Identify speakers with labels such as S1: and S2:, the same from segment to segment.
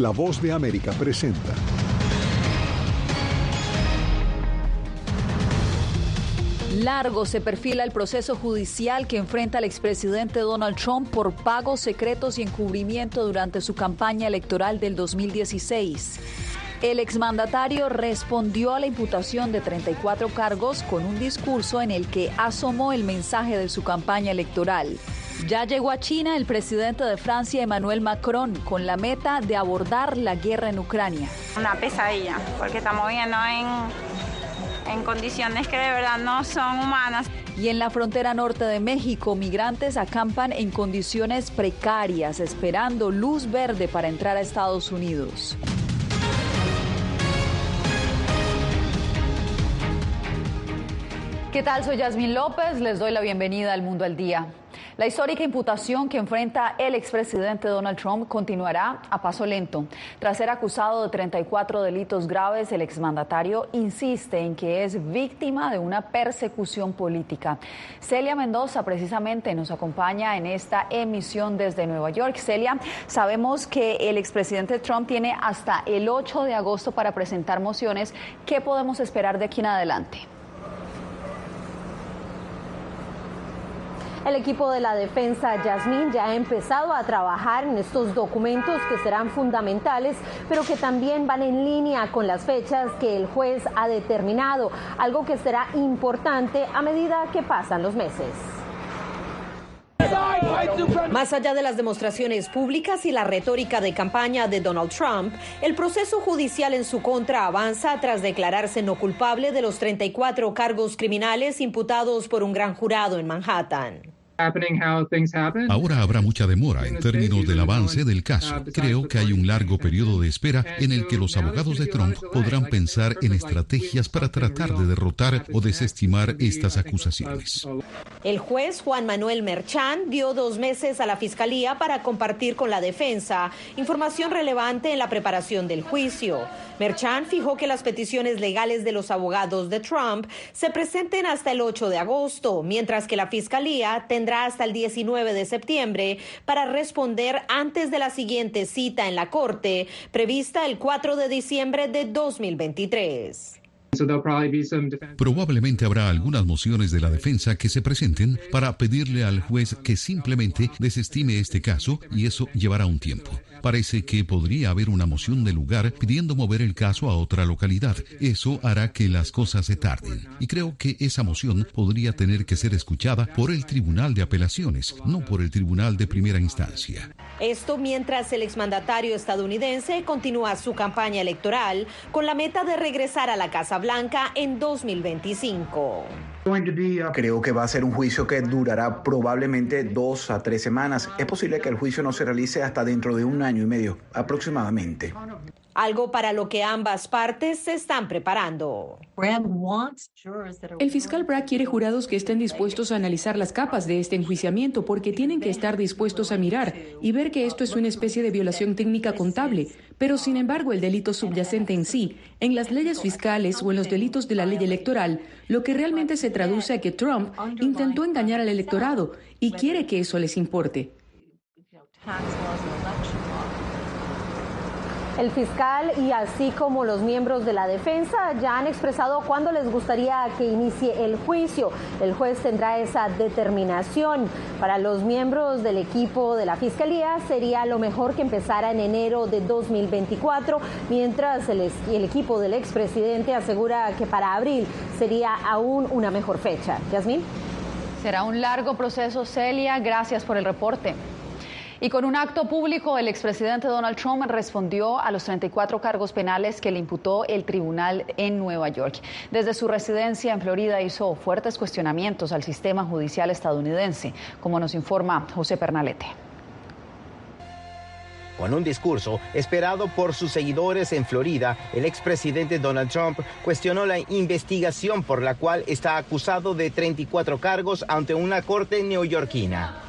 S1: La voz de América presenta.
S2: Largo se perfila el proceso judicial que enfrenta al expresidente Donald Trump por pagos secretos y encubrimiento durante su campaña electoral del 2016. El exmandatario respondió a la imputación de 34 cargos con un discurso en el que asomó el mensaje de su campaña electoral. Ya llegó a China el presidente de Francia, Emmanuel Macron, con la meta de abordar la guerra en Ucrania.
S3: Una pesadilla, porque estamos viendo en, en condiciones que de verdad no son humanas.
S2: Y en la frontera norte de México, migrantes acampan en condiciones precarias, esperando luz verde para entrar a Estados Unidos. ¿Qué tal? Soy Yasmín López, les doy la bienvenida al Mundo al Día. La histórica imputación que enfrenta el expresidente Donald Trump continuará a paso lento. Tras ser acusado de 34 delitos graves, el exmandatario insiste en que es víctima de una persecución política. Celia Mendoza precisamente nos acompaña en esta emisión desde Nueva York. Celia, sabemos que el expresidente Trump tiene hasta el 8 de agosto para presentar mociones. ¿Qué podemos esperar de aquí en adelante?
S4: El equipo de la defensa Yasmín ya ha empezado a trabajar en estos documentos que serán fundamentales, pero que también van en línea con las fechas que el juez ha determinado, algo que será importante a medida que pasan los meses.
S5: Más allá de las demostraciones públicas y la retórica de campaña de Donald Trump, el proceso judicial en su contra avanza tras declararse no culpable de los 34 cargos criminales imputados por un gran jurado en Manhattan.
S6: Ahora habrá mucha demora en términos del avance del caso. Creo que hay un largo periodo de espera en el que los abogados de Trump podrán pensar en estrategias para tratar de derrotar o desestimar estas acusaciones.
S5: El juez Juan Manuel Merchan dio dos meses a la fiscalía para compartir con la defensa información relevante en la preparación del juicio. Merchan fijó que las peticiones legales de los abogados de Trump se presenten hasta el 8 de agosto, mientras que la fiscalía tendrá hasta el 19 de septiembre para responder antes de la siguiente cita en la Corte, prevista el 4 de diciembre de 2023.
S6: Probablemente habrá algunas mociones de la defensa que se presenten para pedirle al juez que simplemente desestime este caso y eso llevará un tiempo. Parece que podría haber una moción de lugar pidiendo mover el caso a otra localidad. Eso hará que las cosas se tarden. Y creo que esa moción podría tener que ser escuchada por el Tribunal de Apelaciones, no por el Tribunal de Primera Instancia.
S5: Esto mientras el exmandatario estadounidense continúa su campaña electoral con la meta de regresar a la Casa Blanca en 2025.
S7: Creo que va a ser un juicio que durará probablemente dos a tres semanas. Es posible que el juicio no se realice hasta dentro de un año y medio, aproximadamente.
S5: Algo para lo que ambas partes se están preparando.
S8: El fiscal Bragg quiere jurados que estén dispuestos a analizar las capas de este enjuiciamiento porque tienen que estar dispuestos a mirar y ver que esto es una especie de violación técnica contable. Pero sin embargo, el delito subyacente en sí, en las leyes fiscales o en los delitos de la ley electoral, lo que realmente se traduce a que Trump intentó engañar al electorado y quiere que eso les importe.
S4: El fiscal y así como los miembros de la defensa ya han expresado cuándo les gustaría que inicie el juicio. El juez tendrá esa determinación. Para los miembros del equipo de la fiscalía sería lo mejor que empezara en enero de 2024, mientras el, el equipo del expresidente asegura que para abril sería aún una mejor fecha. Yasmín.
S2: Será un largo proceso, Celia. Gracias por el reporte. Y con un acto público, el expresidente Donald Trump respondió a los 34 cargos penales que le imputó el tribunal en Nueva York. Desde su residencia en Florida hizo fuertes cuestionamientos al sistema judicial estadounidense, como nos informa José Pernalete.
S9: Con un discurso esperado por sus seguidores en Florida, el expresidente Donald Trump cuestionó la investigación por la cual está acusado de 34 cargos ante una corte neoyorquina.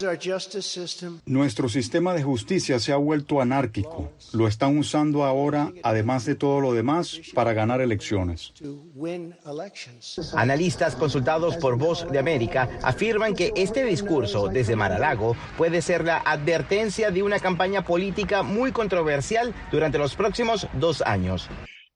S10: Nuestro sistema de justicia se ha vuelto anárquico. Lo están usando ahora, además de todo lo demás, para ganar elecciones.
S9: Analistas consultados por Voz de América afirman que este discurso desde Mar-a-Lago puede ser la advertencia de una campaña política muy controversial durante los próximos dos años.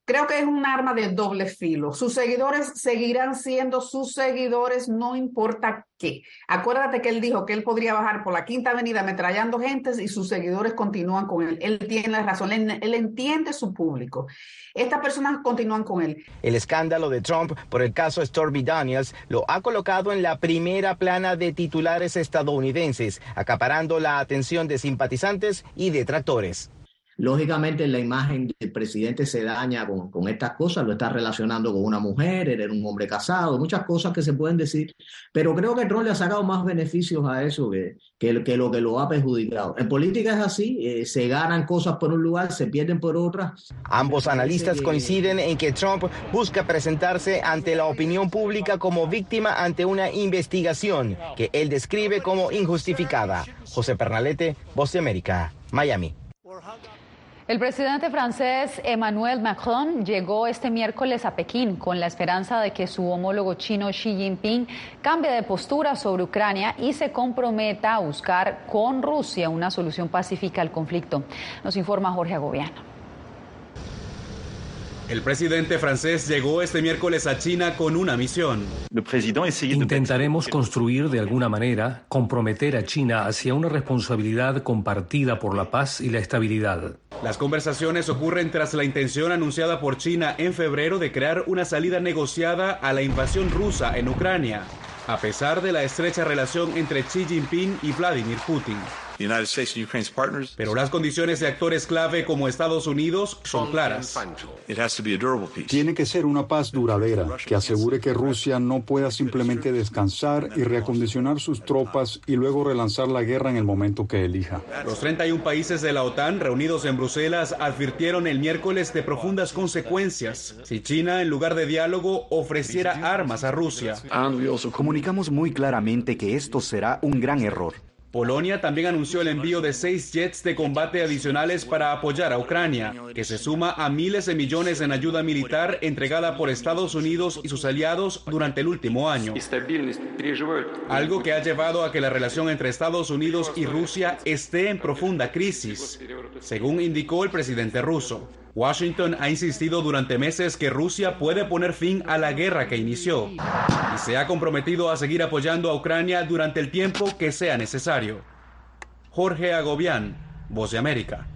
S11: Creo que es un arma de doble filo. Sus seguidores seguirán siendo sus seguidores, no importa qué. Acuérdate que él dijo que él podría bajar por la Quinta Avenida ametrallando gentes y sus seguidores continúan con él. Él tiene la razón, él, él entiende su público. Estas personas continúan con él.
S9: El escándalo de Trump por el caso Stormy Daniels lo ha colocado en la primera plana de titulares estadounidenses, acaparando la atención de simpatizantes y detractores.
S12: Lógicamente la imagen del presidente se daña con, estas cosas, lo está relacionando con una mujer, era un hombre casado, muchas cosas que se pueden decir, pero creo que Trump le ha sacado más beneficios a eso que, que, lo que lo ha perjudicado. En política es así, eh, se ganan cosas por un lugar, se pierden por otras.
S9: Ambos analistas coinciden en que Trump busca presentarse ante la opinión pública como víctima ante una investigación que él describe como injustificada. José Pernalete, Voz de América, Miami.
S2: El presidente francés Emmanuel Macron llegó este miércoles a Pekín con la esperanza de que su homólogo chino Xi Jinping cambie de postura sobre Ucrania y se comprometa a buscar con Rusia una solución pacífica al conflicto. Nos informa Jorge Agobiano.
S13: El presidente francés llegó este miércoles a China con una misión.
S14: Intentaremos construir de alguna manera, comprometer a China hacia una responsabilidad compartida por la paz y la estabilidad.
S13: Las conversaciones ocurren tras la intención anunciada por China en febrero de crear una salida negociada a la invasión rusa en Ucrania, a pesar de la estrecha relación entre Xi Jinping y Vladimir Putin. Pero las condiciones de actores clave como Estados Unidos son claras.
S10: Tiene que ser una paz duradera que asegure que Rusia no pueda simplemente descansar y reacondicionar sus tropas y luego relanzar la guerra en el momento que elija.
S13: Los 31 países de la OTAN reunidos en Bruselas advirtieron el miércoles de profundas consecuencias si China, en lugar de diálogo, ofreciera armas a Rusia.
S15: Comunicamos muy claramente que esto será un gran error.
S13: Polonia también anunció el envío de seis jets de combate adicionales para apoyar a Ucrania, que se suma a miles de millones en ayuda militar entregada por Estados Unidos y sus aliados durante el último año. Algo que ha llevado a que la relación entre Estados Unidos y Rusia esté en profunda crisis, según indicó el presidente ruso. Washington ha insistido durante meses que Rusia puede poner fin a la guerra que inició y se ha comprometido a seguir apoyando a Ucrania durante el tiempo que sea necesario. Jorge Agobián, Voz de América.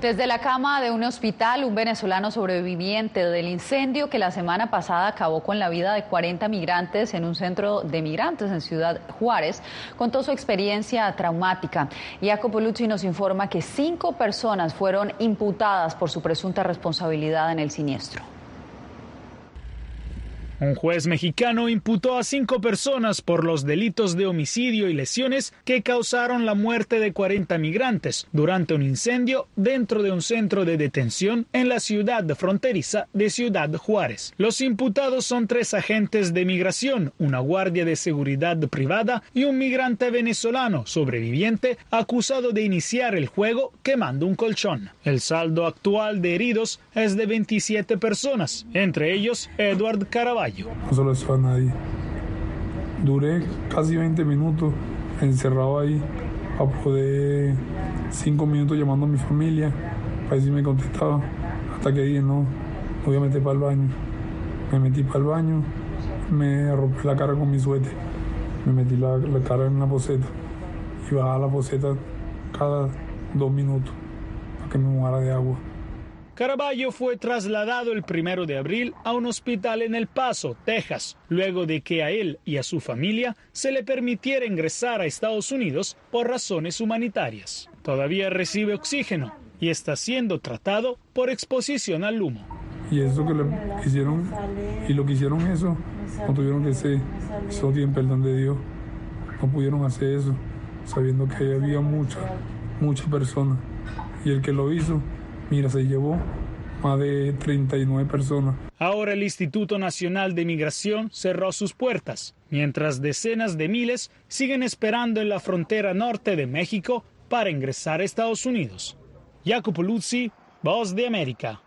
S2: Desde la cama de un hospital, un venezolano sobreviviente del incendio que la semana pasada acabó con la vida de 40 migrantes en un centro de migrantes en Ciudad Juárez, contó su experiencia traumática. Jacopo Lucci nos informa que cinco personas fueron imputadas por su presunta responsabilidad en el siniestro.
S16: Un juez mexicano imputó a cinco personas por los delitos de homicidio y lesiones que causaron la muerte de 40 migrantes durante un incendio dentro de un centro de detención en la ciudad fronteriza de Ciudad Juárez. Los imputados son tres agentes de migración, una guardia de seguridad privada y un migrante venezolano sobreviviente acusado de iniciar el juego quemando un colchón. El saldo actual de heridos es de 27 personas, entre ellos Edward Caraballo.
S17: No solo eso a nadie. Duré casi 20 minutos encerrado ahí para poder 5 minutos llamando a mi familia para ver si me contestaba. Hasta que dije, no, me voy a meter para el baño. Me metí para el baño, me rompí la cara con mi suéter, me metí la, la cara en la poseta y bajaba la poseta cada dos minutos para que me mojara de agua.
S16: Caraballo fue trasladado el primero de abril a un hospital en El Paso, Texas, luego de que a él y a su familia se le permitiera ingresar a Estados Unidos por razones humanitarias. Todavía recibe oxígeno y está siendo tratado por exposición al humo.
S17: Y eso que le hicieron, y lo que hicieron eso, no tuvieron que ser, eso tiene perdón de Dios, no pudieron hacer eso, sabiendo que había muchas, muchas personas. Y el que lo hizo, Mira, se llevó más de 39 personas.
S16: Ahora el Instituto Nacional de Migración cerró sus puertas, mientras decenas de miles siguen esperando en la frontera norte de México para ingresar a Estados Unidos. Jacopo Luzzi, Voz de América.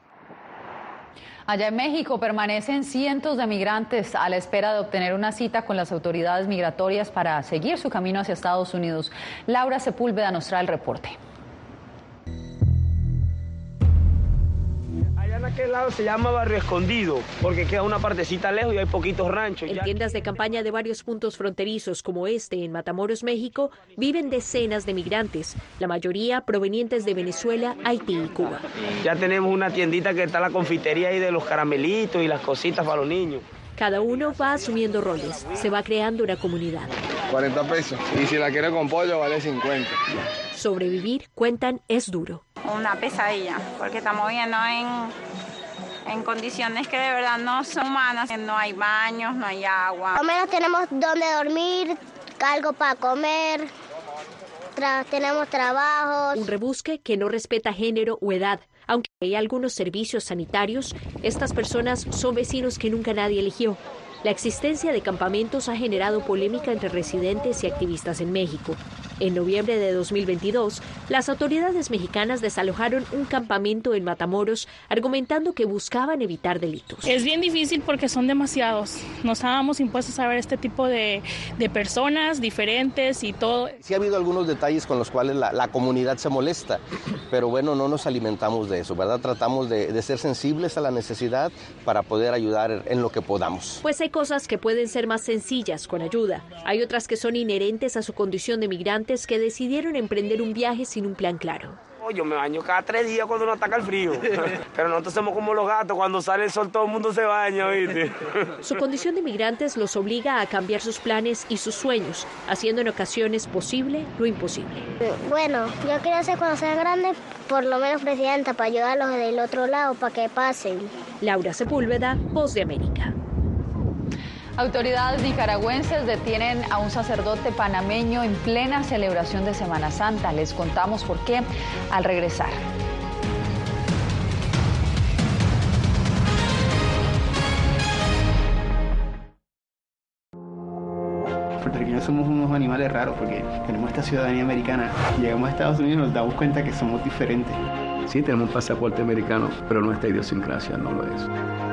S2: Allá en México permanecen cientos de migrantes a la espera de obtener una cita con las autoridades migratorias para seguir su camino hacia Estados Unidos. Laura Sepúlveda nos trae el reporte.
S18: Aquel lado se llama Barrio Escondido, porque queda una partecita lejos y hay poquitos ranchos.
S19: En tiendas de campaña de varios puntos fronterizos como este en Matamoros, México, viven decenas de migrantes, la mayoría provenientes de Venezuela, Haití y Cuba.
S18: Ya tenemos una tiendita que está la confitería ahí de los caramelitos y las cositas para los niños.
S19: Cada uno va asumiendo roles, se va creando una comunidad.
S20: 40 pesos y si la quiere con pollo vale 50.
S19: Sobrevivir, cuentan, es duro.
S3: Una pesadilla, porque estamos viendo en, en condiciones que de verdad no son humanas. No hay baños, no hay agua.
S21: Al menos tenemos donde dormir, algo para comer, tenemos trabajo.
S19: Un rebusque que no respeta género o edad. Aunque hay algunos servicios sanitarios, estas personas son vecinos que nunca nadie eligió. La existencia de campamentos ha generado polémica entre residentes y activistas en México. En noviembre de 2022, las autoridades mexicanas desalojaron un campamento en Matamoros argumentando que buscaban evitar delitos.
S22: Es bien difícil porque son demasiados. Nos estábamos impuestos a ver este tipo de, de, personas diferentes y todo.
S9: Sí ha habido algunos detalles con los cuales la, la, comunidad se molesta, pero bueno, no nos alimentamos de eso, ¿verdad? Tratamos de, de ser sensibles a la necesidad para poder ayudar en lo que podamos.
S19: Pues hay cosas que pueden ser más sencillas con ayuda. Hay otras que son inherentes a su condición de migrantes que decidieron emprender un viaje sin un plan claro.
S18: Yo me baño cada tres días cuando nos ataca el frío. Pero nosotros somos como los gatos, cuando sale el sol todo el mundo se baña, ¿viste?
S19: Su condición de migrantes los obliga a cambiar sus planes y sus sueños, haciendo en ocasiones posible lo imposible.
S21: Bueno, yo quiero ser cuando sea grande, por lo menos presidenta, para ayudarlos del otro lado, para que pasen.
S19: Laura Sepúlveda, Voz de América.
S2: Autoridades nicaragüenses detienen a un sacerdote panameño en plena celebración de Semana Santa. Les contamos por qué al regresar.
S23: puertorriqueños somos unos animales raros porque tenemos esta ciudadanía americana. Llegamos a Estados Unidos y nos damos cuenta que somos diferentes.
S24: Sí, tenemos un pasaporte americano, pero nuestra idiosincrasia no lo es.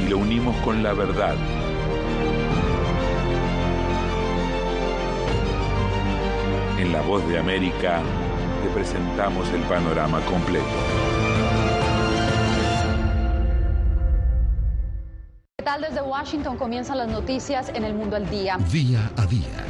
S25: y lo unimos con la verdad. En La Voz de América te presentamos el panorama completo.
S2: ¿Qué tal desde Washington comienzan las noticias en el mundo al día?
S6: Día a día,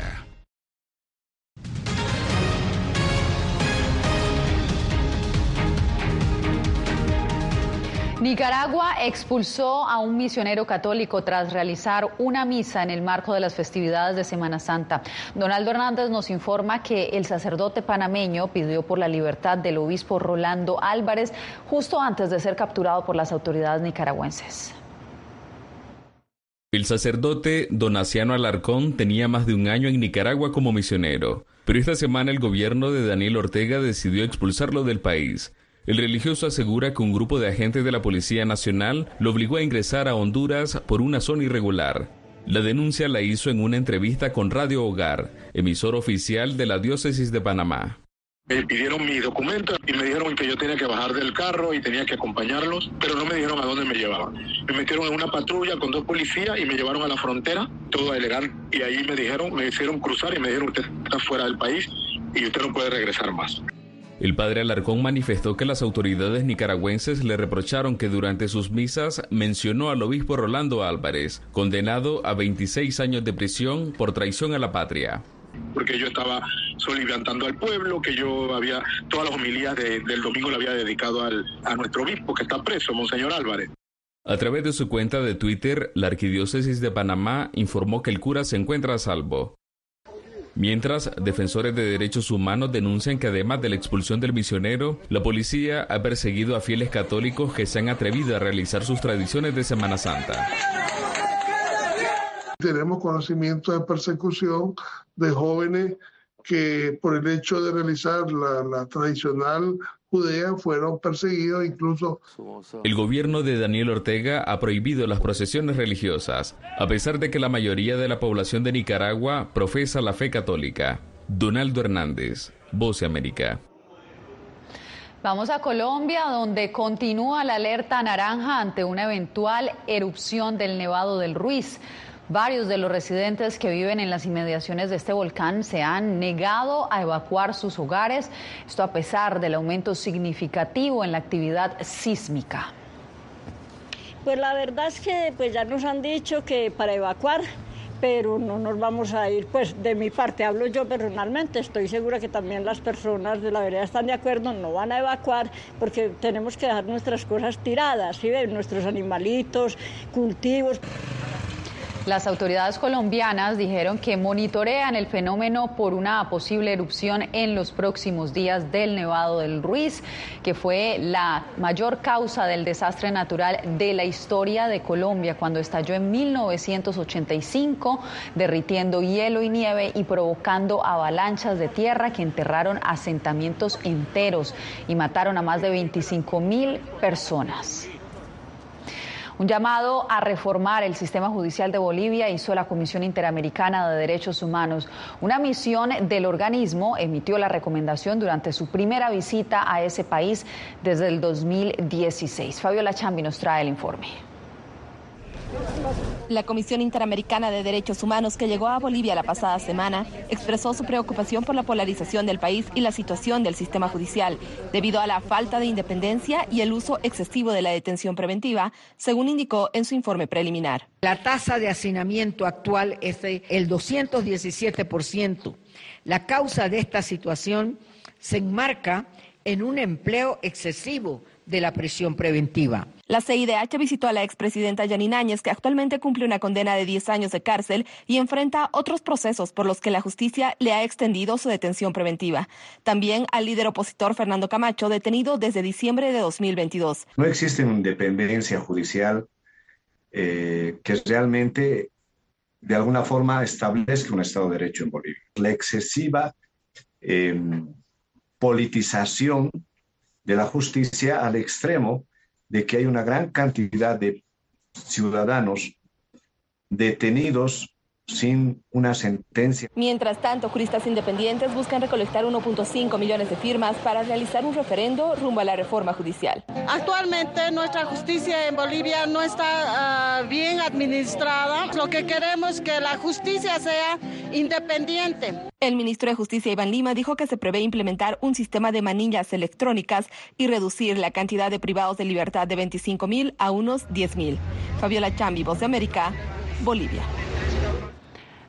S2: Nicaragua expulsó a un misionero católico tras realizar una misa en el marco de las festividades de Semana Santa. Donaldo Hernández nos informa que el sacerdote panameño pidió por la libertad del obispo Rolando Álvarez justo antes de ser capturado por las autoridades nicaragüenses.
S26: El sacerdote Donaciano Alarcón tenía más de un año en Nicaragua como misionero, pero esta semana el gobierno de Daniel Ortega decidió expulsarlo del país. El religioso asegura que un grupo de agentes de la Policía Nacional lo obligó a ingresar a Honduras por una zona irregular. La denuncia la hizo en una entrevista con Radio Hogar, emisor oficial de la Diócesis de Panamá.
S27: Me pidieron mis documentos y me dijeron que yo tenía que bajar del carro y tenía que acompañarlos, pero no me dijeron a dónde me llevaban. Me metieron en una patrulla con dos policías y me llevaron a la frontera, todo elegante. Y ahí me dijeron, me hicieron cruzar y me dijeron, usted está fuera del país y usted no puede regresar más.
S26: El padre Alarcón manifestó que las autoridades nicaragüenses le reprocharon que durante sus misas mencionó al obispo Rolando Álvarez, condenado a 26 años de prisión por traición a la patria
S27: porque yo estaba soliviantando al pueblo, que yo había, todas las homilías del domingo le había dedicado al, a nuestro obispo que está preso, Monseñor Álvarez.
S26: A través de su cuenta de Twitter, la Arquidiócesis de Panamá informó que el cura se encuentra a salvo. Mientras, defensores de derechos humanos denuncian que además de la expulsión del misionero, la policía ha perseguido a fieles católicos que se han atrevido a realizar sus tradiciones de Semana Santa.
S28: Tenemos conocimiento de persecución de jóvenes que por el hecho de realizar la, tradicional judea fueron perseguidos incluso.
S26: El gobierno de Daniel Ortega ha prohibido las procesiones religiosas, a pesar de que la mayoría de la población de Nicaragua profesa la fe católica. Donaldo Hernández, Voz de América.
S2: Vamos a Colombia, donde continúa la alerta naranja ante una eventual erupción del Nevado del Ruiz. Varios de los residentes que viven en las inmediaciones de este volcán se han negado a evacuar sus hogares, esto a pesar del aumento significativo en la actividad sísmica.
S29: Pues la verdad es que pues ya nos han dicho que para evacuar pero no nos vamos a ir, pues de mi parte hablo yo personalmente, estoy segura que también las personas de la vereda están de acuerdo, no van a evacuar porque tenemos que dejar nuestras cosas tiradas, nuestros animalitos, cultivos.
S2: Las autoridades colombianas dijeron que monitorean el fenómeno por una posible erupción en los próximos días del Nevado del Ruiz, que fue la mayor causa del desastre natural de la historia de Colombia cuando estalló en 1985, derritiendo hielo y nieve y provocando avalanchas de tierra que enterraron asentamientos enteros y mataron a más de 25 mil personas. Un llamado a reformar el sistema judicial de Bolivia hizo la Comisión Interamericana de Derechos Humanos. Una misión del organismo emitió la recomendación durante su primera visita a ese país desde el 2016. Fabiola Chambi nos trae el informe.
S5: La Comisión Interamericana de Derechos Humanos que llegó a Bolivia la pasada semana expresó su preocupación por la polarización del país y la situación del sistema judicial debido a la falta de independencia y el uso excesivo de la detención preventiva, según indicó en su informe preliminar.
S30: La tasa de hacinamiento actual es del 217%. La causa de esta situación se enmarca en un empleo excesivo de la prisión preventiva.
S5: La CIDH visitó a la expresidenta Yanine Áñez, que actualmente cumple una condena de 10 años de cárcel y enfrenta otros procesos por los que la justicia le ha extendido su detención preventiva. También al líder opositor Fernando Camacho, detenido desde diciembre de 2022.
S31: No existe una independencia judicial eh, que realmente de alguna forma establezca un Estado de Derecho en Bolivia. La excesiva em, politización de la justicia al extremo de que hay una gran cantidad de ciudadanos detenidos sin una sentencia.
S5: Mientras tanto, juristas independientes buscan recolectar 1.5 millones de firmas para realizar un referendo rumbo a la reforma judicial.
S29: Actualmente nuestra justicia en Bolivia no está ah, bien administrada. Lo que queremos es que la justicia sea independiente.
S5: El ministro de Justicia Iván Lima dijo que se prevé implementar un sistema de manillas electrónicas y reducir la cantidad de privados de libertad de 25 mil a unos 10 mil. Fabiola Chambi, Voz de América, Bolivia.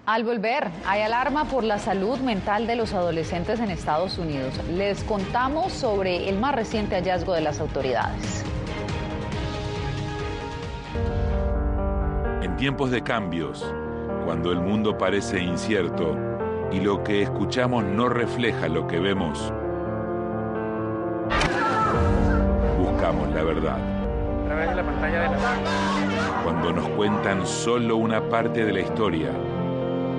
S2: Al volver, hay alarma por la salud mental de los adolescentes en Estados Unidos. Les contamos sobre el más reciente hallazgo de las autoridades.
S25: En tiempos de cambios, cuando el mundo parece incierto y lo que escuchamos no refleja lo que vemos, buscamos la verdad.
S32: A través de la pantalla de la...
S25: Cuando nos cuentan solo una parte de la historia,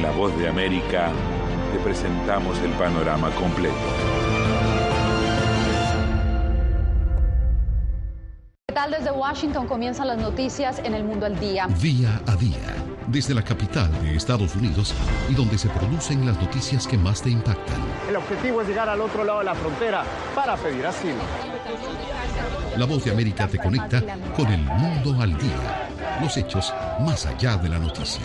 S25: En La Voz de América te presentamos el panorama completo.
S2: ¿Qué tal desde Washington comienzan las noticias en el mundo al día?
S6: Día a día, desde la capital de Estados Unidos y donde se producen las noticias que más te impactan.
S33: El objetivo es llegar al otro lado de la frontera para pedir asilo.
S6: La voz de América te conecta con el mundo al día, los hechos más allá de la noticia,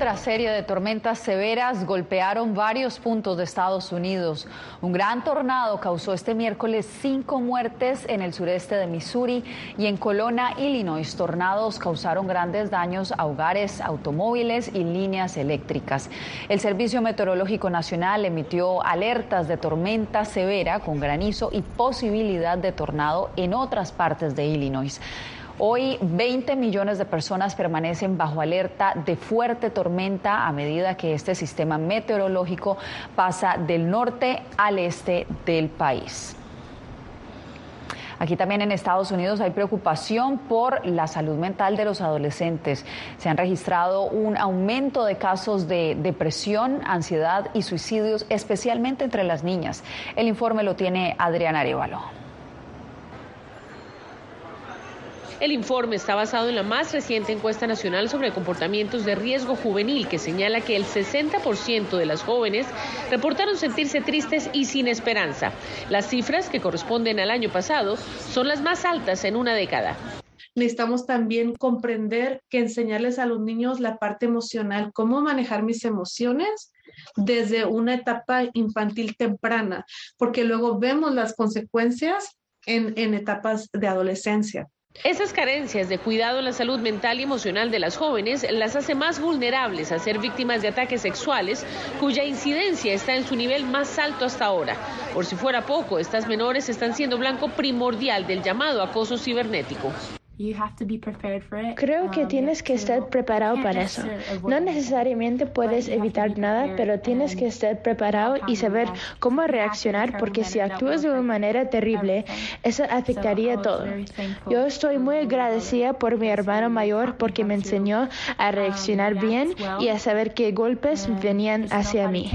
S2: Otra serie de tormentas severas golpearon varios puntos de Estados Unidos. Un gran tornado causó este miércoles cinco muertes en el sureste de Missouri y en Colona, Illinois. Tornados causaron grandes daños a hogares, automóviles y líneas eléctricas. El Servicio Meteorológico Nacional emitió alertas de tormenta severa con granizo y posibilidad de tornado en otras partes de Illinois. Hoy 20 millones de personas permanecen bajo alerta de fuerte tormenta a medida que este sistema meteorológico pasa del norte al este del país. Aquí también en Estados Unidos hay preocupación por la salud mental de los adolescentes. Se han registrado un aumento de casos de depresión, ansiedad y suicidios, especialmente entre las niñas. El informe lo tiene Adriana Arevalo.
S34: El informe está basado en la más reciente encuesta nacional sobre comportamientos de riesgo juvenil que señala que el 60% de las jóvenes reportaron sentirse tristes y sin esperanza. Las cifras, que corresponden al año pasado, son las más altas en una década.
S35: Necesitamos también comprender que enseñarles a los niños la parte emocional, cómo manejar mis emociones desde una etapa infantil temprana, porque luego vemos las consecuencias en, en etapas de adolescencia.
S34: Esas carencias de cuidado en la salud mental y emocional de las jóvenes las hace más vulnerables a ser víctimas de ataques sexuales cuya incidencia está en su nivel más alto hasta ahora. Por si fuera poco, estas menores están siendo blanco primordial del llamado acoso cibernético.
S36: Creo que tienes que estar preparado para eso. No necesariamente puedes evitar nada, pero tienes que estar preparado y saber cómo reaccionar porque si actúas de una manera terrible, eso afectaría todo. Yo estoy muy agradecida por mi hermano mayor porque me enseñó a reaccionar bien y a saber qué golpes venían hacia mí.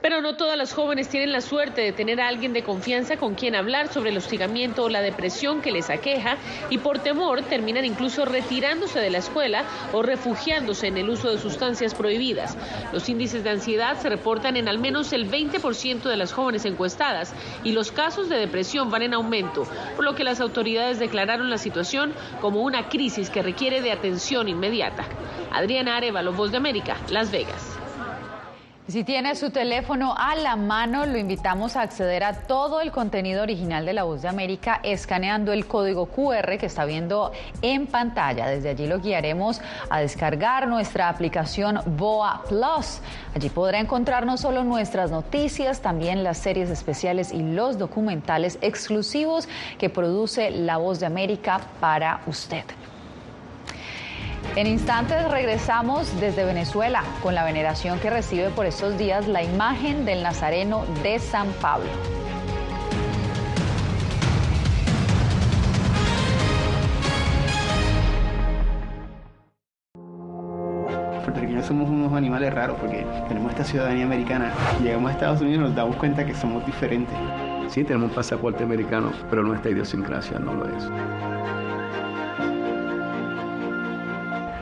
S34: Pero no todas las jóvenes tienen la suerte de tener a alguien de confianza con quien hablar sobre el hostigamiento o la depresión que les queja y por temor terminan incluso retirándose de la escuela o refugiándose en el uso de sustancias prohibidas. Los índices de ansiedad se reportan en al menos el 20% de las jóvenes encuestadas y los casos de depresión van en aumento, por lo que las autoridades declararon la situación como una crisis que requiere de atención inmediata. Adriana Arevalo, Voz de América, Las Vegas.
S2: Si tiene su teléfono a la mano, lo invitamos a acceder a todo el contenido original de La Voz de América escaneando el código QR que está viendo en pantalla. Desde allí lo guiaremos a descargar nuestra aplicación BOA Plus. Allí podrá encontrar no solo nuestras noticias, también las series especiales y los documentales exclusivos que produce La Voz de América para usted. En instantes regresamos desde Venezuela con la veneración que recibe por estos días la imagen del Nazareno de San Pablo.
S37: puertorriqueños somos unos animales raros porque tenemos esta ciudadanía americana. Llegamos a Estados Unidos y nos damos cuenta que somos diferentes.
S38: Sí, tenemos pasaporte americano, pero nuestra idiosincrasia no lo es.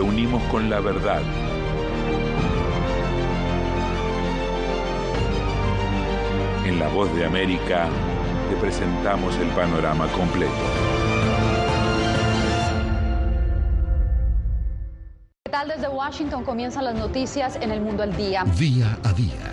S25: lo unimos con la verdad. En La Voz de América te presentamos el panorama completo.
S2: ¿Qué tal desde Washington comienzan las noticias en el mundo al día?
S6: Día a día,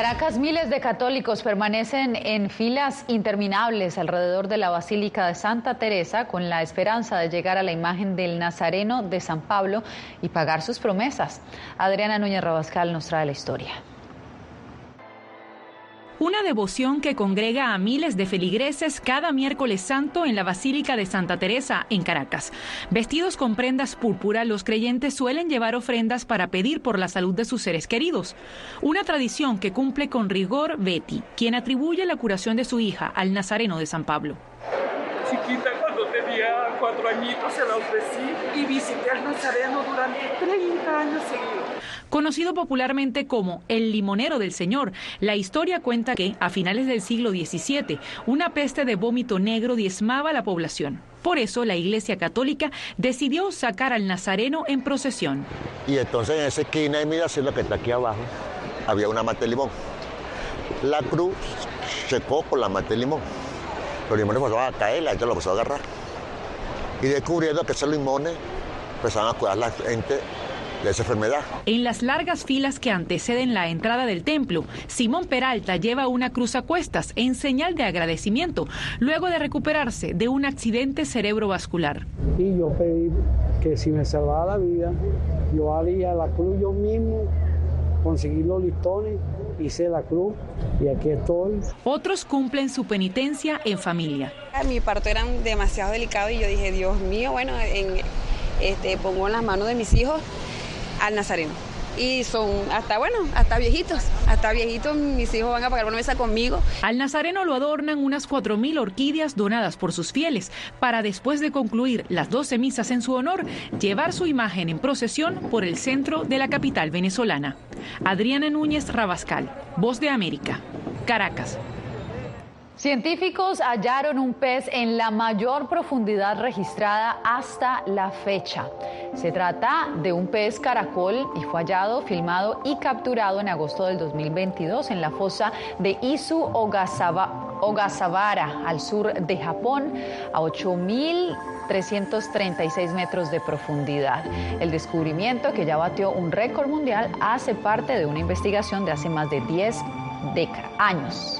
S2: Caracas, miles de católicos permanecen en filas interminables alrededor de la Basílica de Santa Teresa con la esperanza de llegar a la imagen del Nazareno de San Pablo y pagar sus promesas. Adriana Núñez Rabascal nos trae la historia.
S39: Una devoción que congrega a miles de feligreses cada miércoles santo en la Basílica de Santa Teresa, en Caracas. Vestidos con prendas púrpura, los creyentes suelen llevar ofrendas para pedir por la salud de sus seres queridos. Una tradición que cumple con rigor Betty, quien atribuye la curación de su hija al Nazareno de San Pablo.
S40: Chiquita, cuando tenía cuatro añitos se la ofrecí y visité al Nazareno durante 30 años seguidos.
S39: Conocido popularmente como el limonero del Señor, la historia cuenta que, a finales del siglo XVII, una peste de vómito negro diezmaba a la población. Por eso la Iglesia Católica decidió sacar al Nazareno en procesión.
S41: Y entonces en esa esquina, y mira, así lo que está aquí abajo, había una mata de limón. La cruz secó con la mata de limón. Los limones empezaron a caer, la gente lo empezó a agarrar. Y descubriendo que esos limones empezaban a cuidar la gente de esa enfermedad.
S39: En las largas filas que anteceden la entrada del templo, Simón Peralta lleva una cruz a cuestas en señal de agradecimiento, luego de recuperarse de un accidente cerebrovascular.
S42: Y yo pedí que si me salvaba la vida, yo haría la cruz yo mismo, conseguí los listones, hice la cruz y aquí estoy.
S39: Otros cumplen su penitencia en familia.
S43: Mi parto era demasiado delicado y yo dije, Dios mío, bueno, en, este, pongo en las manos de mis hijos al Nazareno. Y son hasta, bueno, hasta viejitos, hasta viejitos mis hijos van a pagar una mesa conmigo.
S39: Al Nazareno lo adornan unas 4.000 orquídeas donadas por sus fieles para después de concluir las 12 misas en su honor, llevar su imagen en procesión por el centro de la capital venezolana. Adriana Núñez Rabascal, Voz de América, Caracas.
S2: Científicos hallaron un pez en la mayor profundidad registrada hasta la fecha. Se trata de un pez caracol y fue hallado, filmado y capturado en agosto del 2022 en la fosa de Isu Ogasaba, Ogasawara, al sur de Japón, a 8.336 metros de profundidad. El descubrimiento, que ya batió un récord mundial, hace parte de una investigación de hace más de 10 años.